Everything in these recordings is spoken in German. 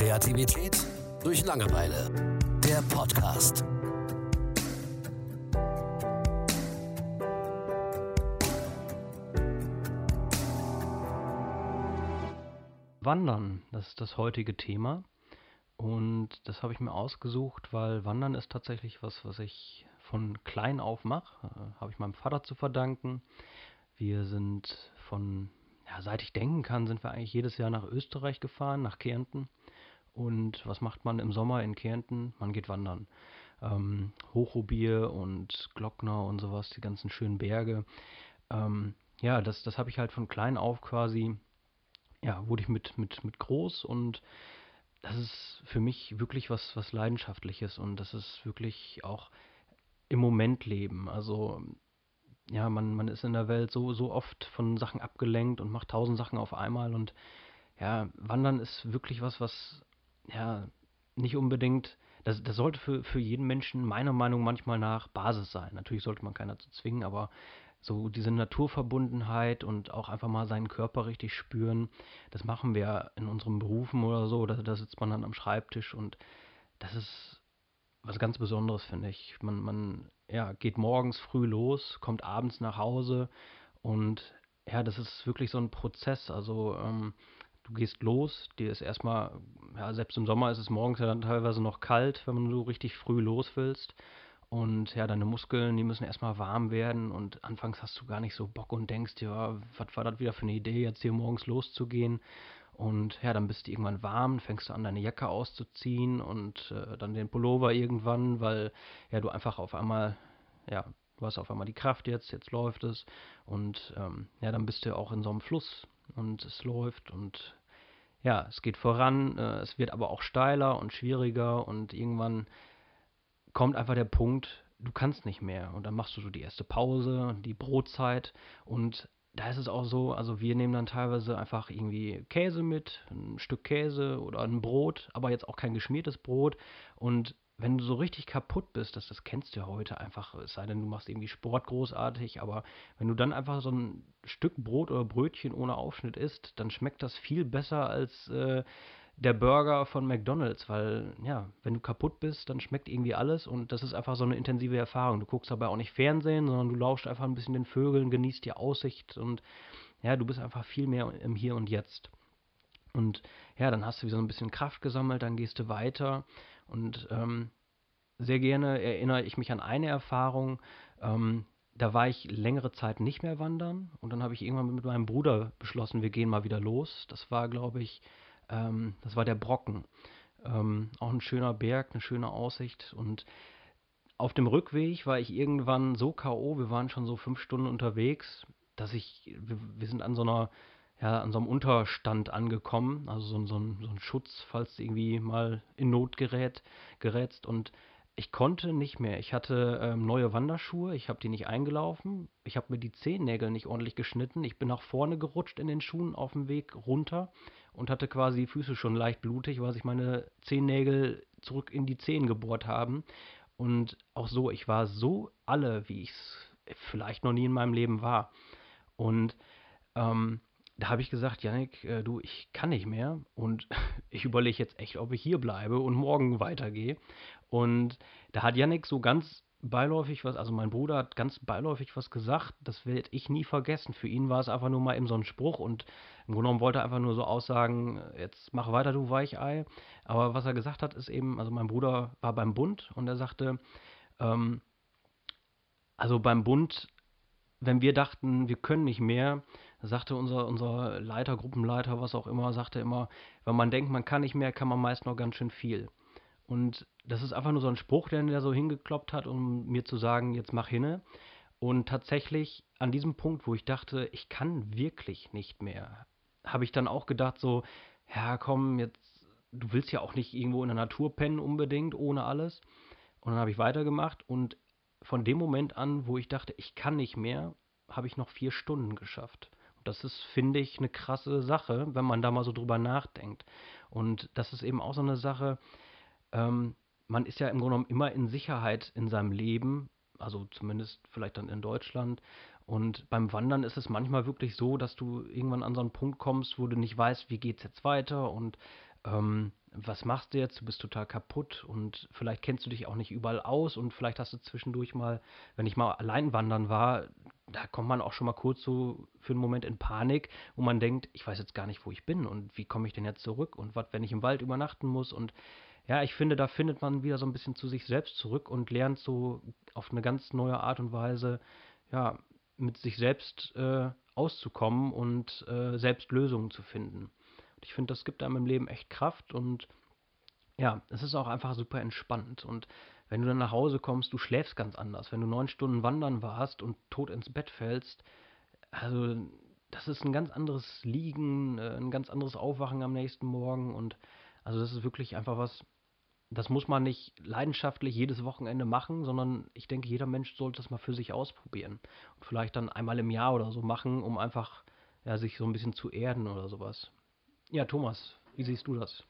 Kreativität durch Langeweile. Der Podcast. Wandern, das ist das heutige Thema. Und das habe ich mir ausgesucht, weil Wandern ist tatsächlich was, was ich von klein auf mache. Äh, habe ich meinem Vater zu verdanken. Wir sind von, ja, seit ich denken kann, sind wir eigentlich jedes Jahr nach Österreich gefahren, nach Kärnten. Und was macht man im Sommer in Kärnten? Man geht wandern. Ähm, Hochrubier und Glockner und sowas, die ganzen schönen Berge. Ähm, ja, das, das habe ich halt von klein auf quasi, ja, wurde ich mit, mit, mit groß und das ist für mich wirklich was, was Leidenschaftliches und das ist wirklich auch im Moment leben. Also ja, man, man ist in der Welt so, so oft von Sachen abgelenkt und macht tausend Sachen auf einmal und ja, Wandern ist wirklich was, was ja nicht unbedingt, das, das sollte für, für jeden Menschen meiner Meinung manchmal nach Basis sein. Natürlich sollte man keiner zu zwingen, aber so diese Naturverbundenheit und auch einfach mal seinen Körper richtig spüren, das machen wir in unseren Berufen oder so, da, da sitzt man dann am Schreibtisch und das ist was ganz Besonderes, finde ich. Man, man ja, geht morgens früh los, kommt abends nach Hause und ja, das ist wirklich so ein Prozess. Also ähm, du gehst los, dir ist erstmal, ja, selbst im Sommer ist es morgens ja dann teilweise noch kalt, wenn du richtig früh los willst. Und ja, deine Muskeln, die müssen erstmal warm werden und anfangs hast du gar nicht so Bock und denkst ja, was war das wieder für eine Idee, jetzt hier morgens loszugehen. Und ja, dann bist du irgendwann warm, fängst du an, deine Jacke auszuziehen und äh, dann den Pullover irgendwann, weil ja, du einfach auf einmal, ja, du hast auf einmal die Kraft jetzt, jetzt läuft es. Und ähm, ja, dann bist du auch in so einem Fluss und es läuft und ja, es geht voran, äh, es wird aber auch steiler und schwieriger und irgendwann kommt einfach der Punkt, du kannst nicht mehr. Und dann machst du so die erste Pause, die Brotzeit und da ist es auch so, also wir nehmen dann teilweise einfach irgendwie Käse mit, ein Stück Käse oder ein Brot, aber jetzt auch kein geschmiertes Brot. Und wenn du so richtig kaputt bist, das, das kennst du ja heute einfach, es sei denn, du machst irgendwie Sport großartig, aber wenn du dann einfach so ein Stück Brot oder Brötchen ohne Aufschnitt isst, dann schmeckt das viel besser als äh, der Burger von McDonald's, weil ja, wenn du kaputt bist, dann schmeckt irgendwie alles und das ist einfach so eine intensive Erfahrung. Du guckst dabei auch nicht Fernsehen, sondern du lauschst einfach ein bisschen den Vögeln, genießt die Aussicht und ja, du bist einfach viel mehr im Hier und Jetzt. Und ja, dann hast du wieder so ein bisschen Kraft gesammelt, dann gehst du weiter und ähm, sehr gerne erinnere ich mich an eine Erfahrung, ähm, da war ich längere Zeit nicht mehr wandern und dann habe ich irgendwann mit meinem Bruder beschlossen, wir gehen mal wieder los. Das war, glaube ich, ähm, das war der Brocken. Ähm, auch ein schöner Berg, eine schöne Aussicht. Und auf dem Rückweg war ich irgendwann so K.O., wir waren schon so fünf Stunden unterwegs, dass ich, wir, wir sind an so einer, ja, an so einem Unterstand angekommen, also so, so, ein, so ein Schutz, falls irgendwie mal in Not gerät, gerätst. Und ich konnte nicht mehr. Ich hatte ähm, neue Wanderschuhe, ich habe die nicht eingelaufen, ich habe mir die Zehennägel nicht ordentlich geschnitten, ich bin nach vorne gerutscht in den Schuhen auf dem Weg runter und hatte quasi die Füße schon leicht blutig, weil sich meine Zehennägel zurück in die Zehen gebohrt haben. Und auch so, ich war so alle, wie ich es vielleicht noch nie in meinem Leben war. Und ähm, da habe ich gesagt, Janik, äh, du, ich kann nicht mehr und ich überlege jetzt echt, ob ich hier bleibe und morgen weitergehe. Und da hat Janik so ganz beiläufig was, also mein Bruder hat ganz beiläufig was gesagt, das werde ich nie vergessen. Für ihn war es einfach nur mal eben so ein Spruch und im Grunde genommen wollte er einfach nur so aussagen, jetzt mach weiter, du Weichei. Aber was er gesagt hat, ist eben, also mein Bruder war beim Bund und er sagte, ähm, also beim Bund, wenn wir dachten, wir können nicht mehr, sagte unser, unser Leiter, Gruppenleiter, was auch immer, sagte immer, wenn man denkt, man kann nicht mehr, kann man meist noch ganz schön viel. Und das ist einfach nur so ein Spruch, den der so hingekloppt hat, um mir zu sagen, jetzt mach hinne. Und tatsächlich an diesem Punkt, wo ich dachte, ich kann wirklich nicht mehr, habe ich dann auch gedacht, so, ja, komm, jetzt, du willst ja auch nicht irgendwo in der Natur pennen unbedingt, ohne alles. Und dann habe ich weitergemacht und von dem Moment an, wo ich dachte, ich kann nicht mehr, habe ich noch vier Stunden geschafft. Das ist, finde ich, eine krasse Sache, wenn man da mal so drüber nachdenkt. Und das ist eben auch so eine Sache, ähm, man ist ja im Grunde genommen immer in Sicherheit in seinem Leben, also zumindest vielleicht dann in Deutschland. Und beim Wandern ist es manchmal wirklich so, dass du irgendwann an so einen Punkt kommst, wo du nicht weißt, wie geht es jetzt weiter und ähm, was machst du jetzt? Du bist total kaputt und vielleicht kennst du dich auch nicht überall aus und vielleicht hast du zwischendurch mal, wenn ich mal allein wandern war, da kommt man auch schon mal kurz so für einen Moment in Panik, wo man denkt, ich weiß jetzt gar nicht, wo ich bin und wie komme ich denn jetzt zurück und was, wenn ich im Wald übernachten muss und ja, ich finde, da findet man wieder so ein bisschen zu sich selbst zurück und lernt so auf eine ganz neue Art und Weise, ja, mit sich selbst äh, auszukommen und äh, selbst Lösungen zu finden. Und ich finde, das gibt einem im Leben echt Kraft und ja, es ist auch einfach super entspannt. Und wenn du dann nach Hause kommst, du schläfst ganz anders. Wenn du neun Stunden wandern warst und tot ins Bett fällst, also das ist ein ganz anderes Liegen, äh, ein ganz anderes Aufwachen am nächsten Morgen. Und also das ist wirklich einfach was, das muss man nicht leidenschaftlich jedes Wochenende machen, sondern ich denke, jeder Mensch sollte das mal für sich ausprobieren. Und vielleicht dann einmal im Jahr oder so machen, um einfach ja, sich so ein bisschen zu erden oder sowas. Ja, Thomas, wie siehst du das?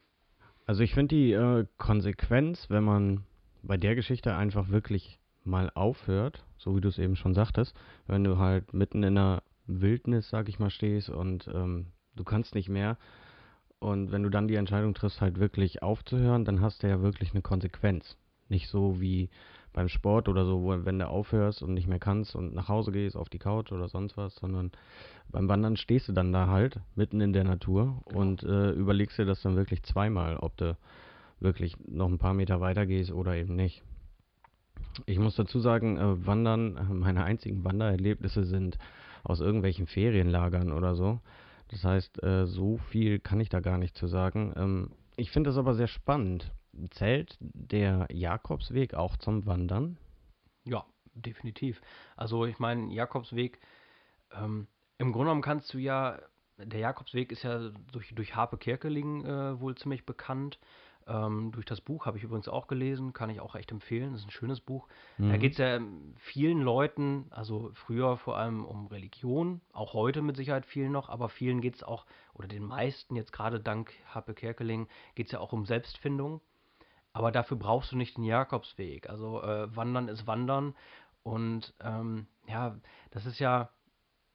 Also ich finde die äh, Konsequenz, wenn man bei der Geschichte einfach wirklich mal aufhört, so wie du es eben schon sagtest, wenn du halt mitten in der Wildnis, sag ich mal, stehst und ähm, du kannst nicht mehr, und wenn du dann die Entscheidung triffst, halt wirklich aufzuhören, dann hast du ja wirklich eine Konsequenz. Nicht so wie beim Sport oder so, wo, wenn du aufhörst und nicht mehr kannst und nach Hause gehst, auf die Couch oder sonst was, sondern beim Wandern stehst du dann da halt, mitten in der Natur genau. und äh, überlegst dir das dann wirklich zweimal, ob du wirklich noch ein paar Meter weiter gehst oder eben nicht. Ich muss dazu sagen, äh, Wandern, meine einzigen Wandererlebnisse sind aus irgendwelchen Ferienlagern oder so. Das heißt, äh, so viel kann ich da gar nicht zu sagen. Ähm, ich finde das aber sehr spannend. Zählt der Jakobsweg auch zum Wandern? Ja, definitiv. Also ich meine, Jakobsweg, ähm, im Grunde genommen kannst du ja, der Jakobsweg ist ja durch, durch Harpe Kerkeling äh, wohl ziemlich bekannt. Ähm, durch das Buch habe ich übrigens auch gelesen, kann ich auch echt empfehlen. Das ist ein schönes Buch. Mhm. Da geht es ja vielen Leuten, also früher vor allem um Religion, auch heute mit Sicherheit vielen noch, aber vielen geht es auch, oder den meisten jetzt gerade dank Happe Kerkeling, geht es ja auch um Selbstfindung. Aber dafür brauchst du nicht den Jakobsweg. Also äh, Wandern ist Wandern. Und ähm, ja, das ist ja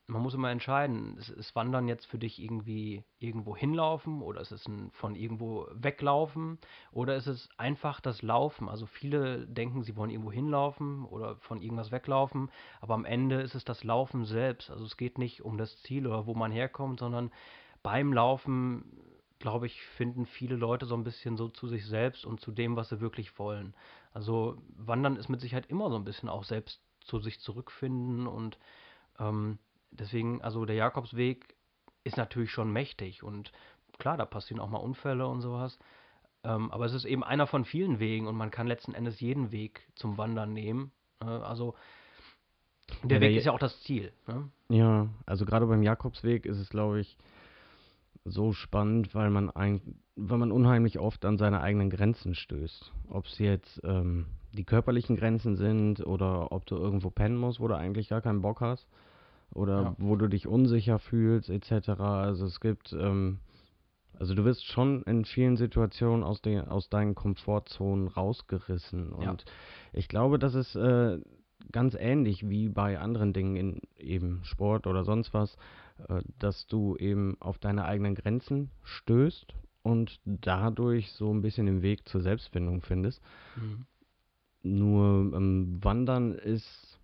man muss immer entscheiden, ist, ist, Wandern jetzt für dich irgendwie irgendwo hinlaufen oder ist es ein von irgendwo weglaufen oder ist es einfach das Laufen? Also viele denken, sie wollen irgendwo hinlaufen oder von irgendwas weglaufen, aber am Ende ist es das Laufen selbst. Also es geht nicht um das Ziel oder wo man herkommt, sondern beim Laufen, glaube ich, finden viele Leute so ein bisschen so zu sich selbst und zu dem, was sie wirklich wollen. Also Wandern ist mit Sicherheit immer so ein bisschen auch selbst zu sich zurückfinden und ähm, deswegen, also der Jakobsweg ist natürlich schon mächtig und klar, da passieren auch mal Unfälle und sowas. Ähm, aber es ist eben einer von vielen Wegen und man kann letzten Endes jeden Weg zum Wandern nehmen. Äh, also der ja, Weg der ist ja auch das Ziel. Ne? Ja, also gerade beim Jakobsweg ist es, glaube ich, so spannend, weil man ein, weil man unheimlich oft an seine eigenen Grenzen stößt. Ob es jetzt ähm, die körperlichen Grenzen sind oder ob du irgendwo pennen musst, wo du eigentlich gar keinen Bock hast oder ja. wo du dich unsicher fühlst, etc. Also es gibt, ähm, also du wirst schon in vielen Situationen aus, den, aus deinen Komfortzonen rausgerissen. Und ja. ich glaube, das ist äh, ganz ähnlich wie bei anderen Dingen in eben Sport oder sonst was, äh, dass du eben auf deine eigenen Grenzen stößt und dadurch so ein bisschen den Weg zur Selbstfindung findest. Mhm. Nur ähm, Wandern ist,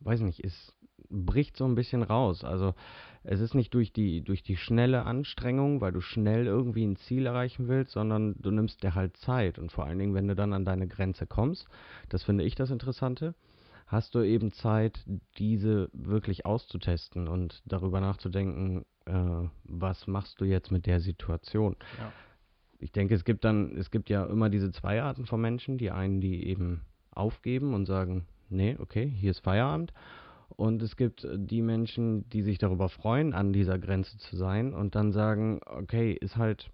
weiß nicht, ist bricht so ein bisschen raus. Also es ist nicht durch die, durch die schnelle Anstrengung, weil du schnell irgendwie ein Ziel erreichen willst, sondern du nimmst dir halt Zeit. Und vor allen Dingen, wenn du dann an deine Grenze kommst, das finde ich das Interessante, hast du eben Zeit, diese wirklich auszutesten und darüber nachzudenken, äh, was machst du jetzt mit der Situation. Ja. Ich denke, es gibt dann, es gibt ja immer diese zwei Arten von Menschen, die einen, die eben aufgeben und sagen, nee, okay, hier ist Feierabend und es gibt äh, die Menschen, die sich darüber freuen, an dieser Grenze zu sein und dann sagen, okay, ist halt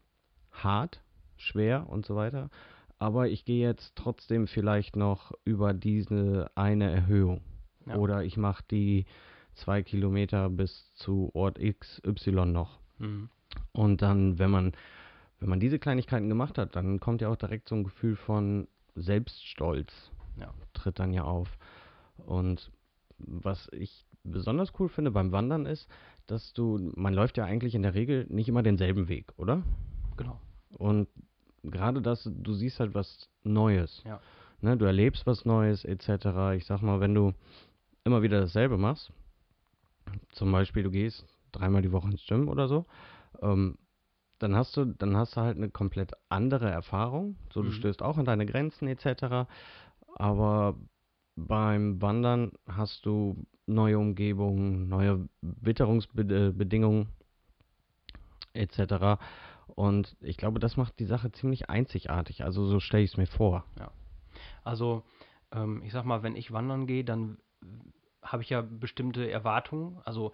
hart, schwer und so weiter, aber ich gehe jetzt trotzdem vielleicht noch über diese eine Erhöhung. Ja. Oder ich mache die zwei Kilometer bis zu Ort X, Y noch. Mhm. Und dann, wenn man, wenn man diese Kleinigkeiten gemacht hat, dann kommt ja auch direkt so ein Gefühl von Selbststolz. Ja. Tritt dann ja auf. Und was ich besonders cool finde beim Wandern ist, dass du, man läuft ja eigentlich in der Regel nicht immer denselben Weg, oder? Genau. Und gerade das, du siehst halt was Neues. Ja. Ne, du erlebst was Neues, etc. Ich sag mal, wenn du immer wieder dasselbe machst, zum Beispiel du gehst dreimal die Woche ins Gym oder so, ähm, dann hast du, dann hast du halt eine komplett andere Erfahrung. So, du Mhm. stößt auch an deine Grenzen etc. Aber beim Wandern hast du neue Umgebungen, neue Witterungsbedingungen etc. Und ich glaube, das macht die Sache ziemlich einzigartig. Also so stelle ich es mir vor. Also, ähm, ich sag mal, wenn ich wandern gehe, dann habe ich ja bestimmte Erwartungen. Also,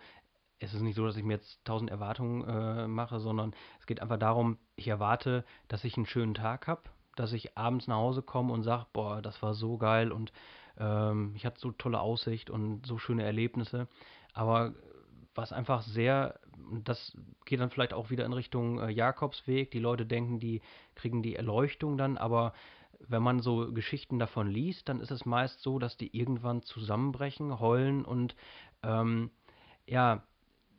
es ist nicht so, dass ich mir jetzt tausend Erwartungen äh, mache, sondern es geht einfach darum, ich erwarte, dass ich einen schönen Tag habe, dass ich abends nach Hause komme und sage, boah, das war so geil und ähm, ich hatte so tolle Aussicht und so schöne Erlebnisse. Aber was einfach sehr, das geht dann vielleicht auch wieder in Richtung äh, Jakobsweg. Die Leute denken, die kriegen die Erleuchtung dann, aber wenn man so Geschichten davon liest, dann ist es meist so, dass die irgendwann zusammenbrechen, heulen und ähm, ja,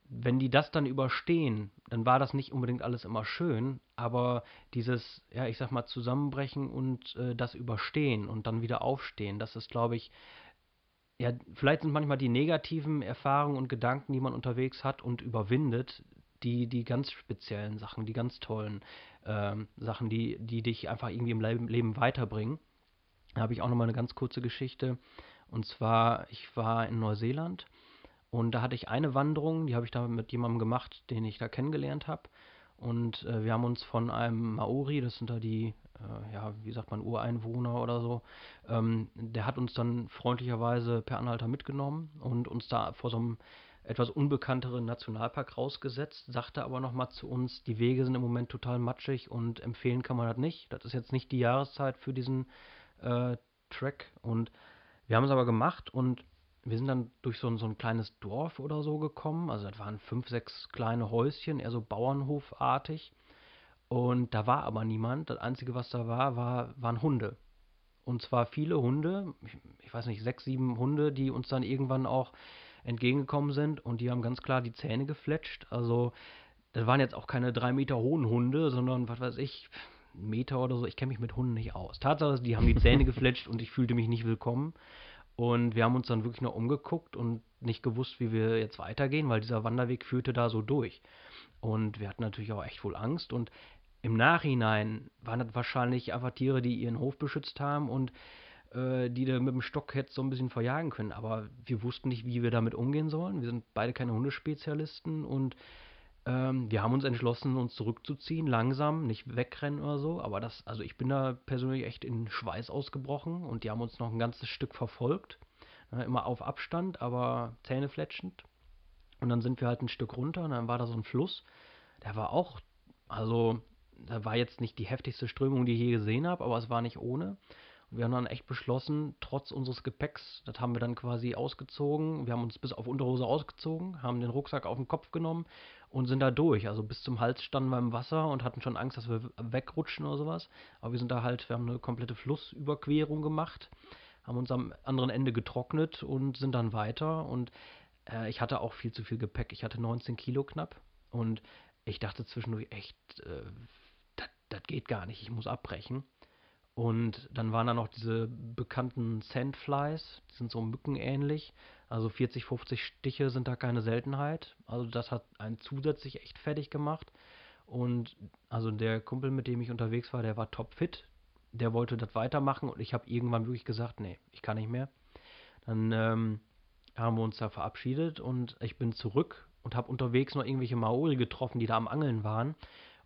wenn die das dann überstehen, dann war das nicht unbedingt alles immer schön, aber dieses, ja, ich sag mal, Zusammenbrechen und äh, das Überstehen und dann wieder aufstehen, das ist, glaube ich, ja, vielleicht sind manchmal die negativen Erfahrungen und Gedanken, die man unterwegs hat und überwindet, die, die ganz speziellen Sachen, die ganz tollen ähm, Sachen, die, die dich einfach irgendwie im Leben, Leben weiterbringen. Da habe ich auch nochmal eine ganz kurze Geschichte. Und zwar, ich war in Neuseeland und da hatte ich eine Wanderung, die habe ich da mit jemandem gemacht, den ich da kennengelernt habe. Und äh, wir haben uns von einem Maori, das sind da die, äh, ja, wie sagt man, Ureinwohner oder so, ähm, der hat uns dann freundlicherweise per Anhalter mitgenommen und uns da vor so einem etwas unbekannteren Nationalpark rausgesetzt, sagte aber nochmal zu uns, die Wege sind im Moment total matschig und empfehlen kann man das nicht. Das ist jetzt nicht die Jahreszeit für diesen äh, Track und wir haben es aber gemacht und wir sind dann durch so ein, so ein kleines Dorf oder so gekommen. Also das waren fünf, sechs kleine Häuschen, eher so Bauernhofartig. Und da war aber niemand. Das Einzige, was da war, war waren Hunde. Und zwar viele Hunde, ich, ich weiß nicht, sechs, sieben Hunde, die uns dann irgendwann auch entgegengekommen sind und die haben ganz klar die Zähne gefletscht. Also das waren jetzt auch keine drei Meter hohen Hunde, sondern was weiß ich, Meter oder so. Ich kenne mich mit Hunden nicht aus. Tatsache ist, die haben die Zähne gefletscht und ich fühlte mich nicht willkommen. Und wir haben uns dann wirklich noch umgeguckt und nicht gewusst, wie wir jetzt weitergehen, weil dieser Wanderweg führte da so durch. Und wir hatten natürlich auch echt wohl Angst. Und im Nachhinein waren das wahrscheinlich einfach Tiere, die ihren Hof beschützt haben und äh, die du mit dem Stock hättest so ein bisschen verjagen können. Aber wir wussten nicht, wie wir damit umgehen sollen. Wir sind beide keine Hundespezialisten und ähm, wir haben uns entschlossen, uns zurückzuziehen, langsam, nicht wegrennen oder so. Aber das, also ich bin da persönlich echt in Schweiß ausgebrochen und die haben uns noch ein ganzes Stück verfolgt. Ja, immer auf Abstand, aber zähnefletschend. Und dann sind wir halt ein Stück runter und dann war da so ein Fluss. Der war auch, also, da war jetzt nicht die heftigste Strömung, die ich je gesehen habe, aber es war nicht ohne. Wir haben dann echt beschlossen, trotz unseres Gepäcks, das haben wir dann quasi ausgezogen. Wir haben uns bis auf Unterhose ausgezogen, haben den Rucksack auf den Kopf genommen und sind da durch. Also bis zum Hals standen wir im Wasser und hatten schon Angst, dass wir wegrutschen oder sowas. Aber wir sind da halt, wir haben eine komplette Flussüberquerung gemacht, haben uns am anderen Ende getrocknet und sind dann weiter. Und äh, ich hatte auch viel zu viel Gepäck. Ich hatte 19 Kilo knapp und ich dachte zwischendurch echt, äh, das geht gar nicht, ich muss abbrechen. Und dann waren da noch diese bekannten Sandflies, die sind so mückenähnlich. Also 40, 50 Stiche sind da keine Seltenheit. Also das hat einen zusätzlich echt fertig gemacht. Und also der Kumpel, mit dem ich unterwegs war, der war topfit. Der wollte das weitermachen und ich habe irgendwann wirklich gesagt, nee, ich kann nicht mehr. Dann ähm, haben wir uns da verabschiedet und ich bin zurück und habe unterwegs noch irgendwelche Maori getroffen, die da am Angeln waren.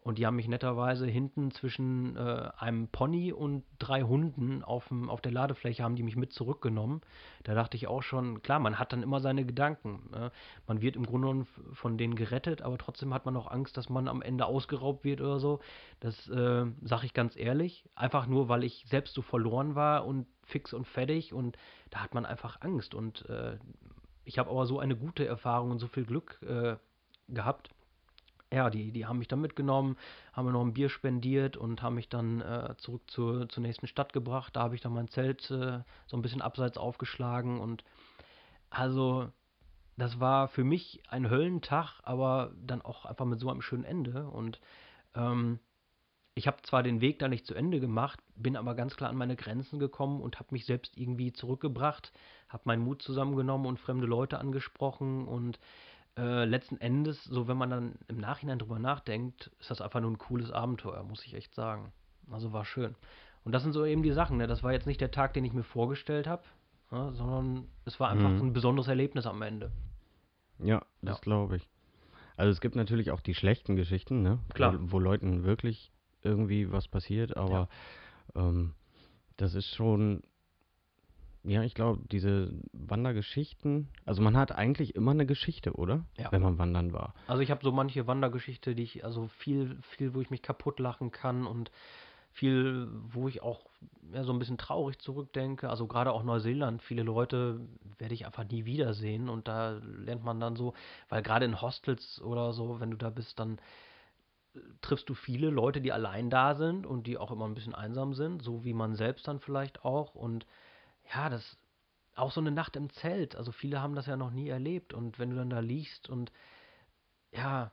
Und die haben mich netterweise hinten zwischen äh, einem Pony und drei Hunden aufm, auf der Ladefläche haben die mich mit zurückgenommen. Da dachte ich auch schon, klar, man hat dann immer seine Gedanken. Äh, man wird im Grunde genommen von denen gerettet, aber trotzdem hat man auch Angst, dass man am Ende ausgeraubt wird oder so. Das äh, sage ich ganz ehrlich. Einfach nur, weil ich selbst so verloren war und fix und fertig und da hat man einfach Angst. Und äh, ich habe aber so eine gute Erfahrung und so viel Glück äh, gehabt ja, die, die haben mich dann mitgenommen, haben mir noch ein Bier spendiert und haben mich dann äh, zurück zur, zur nächsten Stadt gebracht. Da habe ich dann mein Zelt äh, so ein bisschen abseits aufgeschlagen und also das war für mich ein Höllentag, aber dann auch einfach mit so einem schönen Ende und ähm, ich habe zwar den Weg da nicht zu Ende gemacht, bin aber ganz klar an meine Grenzen gekommen und habe mich selbst irgendwie zurückgebracht, habe meinen Mut zusammengenommen und fremde Leute angesprochen und äh, letzten Endes, so wenn man dann im Nachhinein drüber nachdenkt, ist das einfach nur ein cooles Abenteuer, muss ich echt sagen. Also war schön. Und das sind so eben die Sachen, ne? Das war jetzt nicht der Tag, den ich mir vorgestellt habe, ne? sondern es war einfach Mhm. ein besonderes Erlebnis am Ende. Ja, das Ja. glaube ich. Also es gibt natürlich auch die schlechten Geschichten, ne? Klar. Wo, wo Leuten wirklich irgendwie was passiert, aber ähm, das ist schon, ja, ich glaube, diese Wandergeschichten, also man hat eigentlich immer eine Geschichte, oder? Ja. Wenn man wandern war. Also ich habe so manche Wandergeschichte, die ich, also viel, viel, wo ich mich kaputt lachen kann und viel, wo ich auch ja, so ein bisschen traurig zurückdenke. Also gerade auch Neuseeland, viele Leute werde ich einfach nie wiedersehen und da lernt man dann so, weil gerade in Hostels oder so, wenn du da bist, dann äh, triffst du viele Leute, die allein da sind und die auch immer ein bisschen einsam sind, so wie man selbst dann vielleicht auch. Und ja, das auch so eine Nacht im Zelt. Also viele haben das ja noch nie erlebt und wenn du dann da liegst und ja,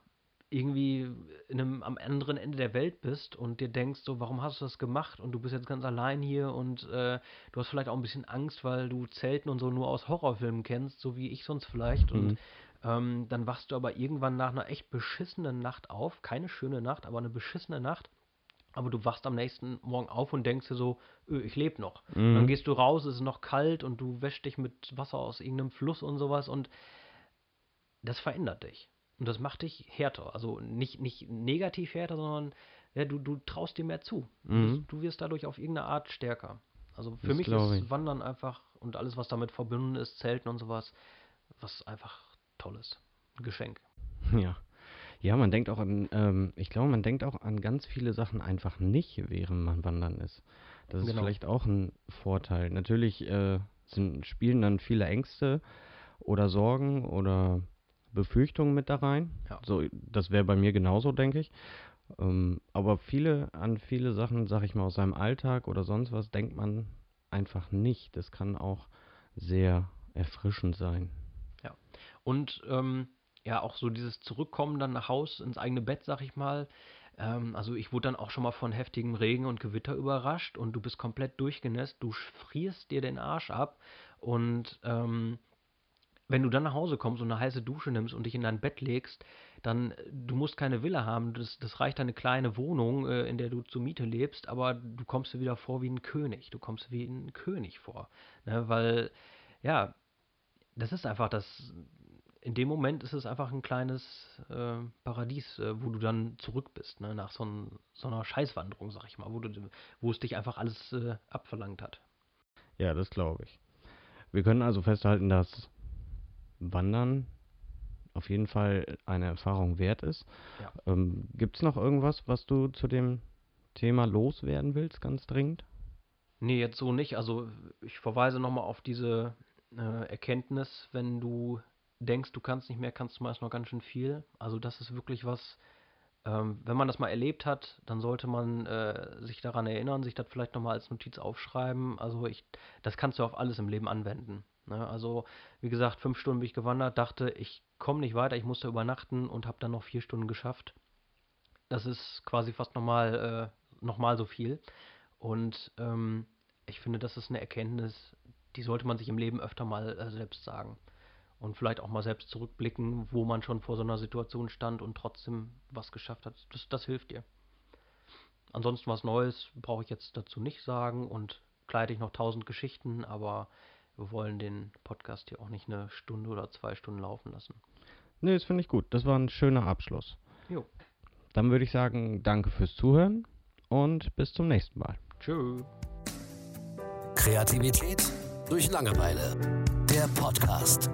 irgendwie in einem, am anderen Ende der Welt bist und dir denkst, so, warum hast du das gemacht? Und du bist jetzt ganz allein hier und äh, du hast vielleicht auch ein bisschen Angst, weil du Zelten und so nur aus Horrorfilmen kennst, so wie ich sonst vielleicht. Und Mhm. ähm, dann wachst du aber irgendwann nach einer echt beschissenen Nacht auf. Keine schöne Nacht, aber eine beschissene Nacht. Aber du wachst am nächsten Morgen auf und denkst dir so, öh, ich lebe noch. Mhm. Dann gehst du raus, es ist noch kalt und du wäschst dich mit Wasser aus irgendeinem Fluss und sowas und das verändert dich. Und das macht dich härter. Also nicht, nicht negativ härter, sondern ja, du, du traust dir mehr zu. Du, Mhm. wirst, du wirst dadurch auf irgendeine Art stärker. Also für Das mich ist. Wandern einfach und alles, was damit verbunden ist, Zelten und sowas, was einfach tolles. Ein Geschenk. Ja. Ja, man denkt auch an, ähm, ich glaube, man denkt auch an ganz viele Sachen einfach nicht, während man wandern ist. Das ist Genau. vielleicht auch ein Vorteil. Natürlich äh, sind, spielen dann viele Ängste oder Sorgen oder Befürchtungen mit da rein. Ja. So, das wäre bei mir genauso, denke ich. Ähm, aber viele, an viele Sachen, sag ich mal, aus seinem Alltag oder sonst was, denkt man einfach nicht. Das kann auch sehr erfrischend sein. Und ähm, ja, auch so dieses Zurückkommen dann nach Haus, ins eigene Bett, sag ich mal. Ähm, also ich wurde dann auch schon mal von heftigem Regen und Gewitter überrascht und du bist komplett durchgenässt, du frierst dir den Arsch ab und ähm, wenn du dann nach Hause kommst und eine heiße Dusche nimmst und dich in dein Bett legst, dann, äh, du musst keine Villa haben, das, das reicht eine kleine Wohnung, äh, in der du zur Miete lebst, aber du kommst dir wieder vor wie ein König, du kommst wie ein König vor, ne? weil, ja, das ist einfach das, in dem Moment ist es einfach ein kleines äh, Paradies, äh, wo du dann zurück bist, ne? nach so, ein, so einer Scheißwanderung, sag ich mal, wo, du, wo es dich einfach alles äh, abverlangt hat. Ja, das glaube ich. Wir können also festhalten, dass Wandern auf jeden Fall eine Erfahrung wert ist. Ja. Ähm, Gibt es noch irgendwas, was du zu dem Thema loswerden willst, ganz dringend? Nee, jetzt so nicht. Also ich verweise nochmal auf diese äh, Erkenntnis, wenn du denkst, du kannst nicht mehr, kannst du meist noch ganz schön viel. Also das ist wirklich was, ähm, wenn man das mal erlebt hat, dann sollte man äh, sich daran erinnern, sich das vielleicht nochmal als Notiz aufschreiben. Also ich, das kannst du auf alles im Leben anwenden. Ne? Also wie gesagt, fünf Stunden bin ich gewandert, dachte, ich komme nicht weiter, ich musste übernachten und habe dann noch vier Stunden geschafft. Das ist quasi fast nochmal äh, noch so viel. Und ähm, ich finde, das ist eine Erkenntnis, die sollte man sich im Leben öfter mal äh, selbst sagen. Und vielleicht auch mal selbst zurückblicken, wo man schon vor so einer Situation stand und trotzdem was geschafft hat. Das, das hilft dir. Ansonsten was Neues brauche ich jetzt dazu nicht sagen und kleide ich noch tausend Geschichten, aber wir wollen den Podcast hier auch nicht eine Stunde oder zwei Stunden laufen lassen. Nee, das finde ich gut. Das war ein schöner Abschluss. Jo. Dann würde ich sagen, danke fürs Zuhören und bis zum nächsten Mal. Tschö. Kreativität durch Langeweile. Der Podcast.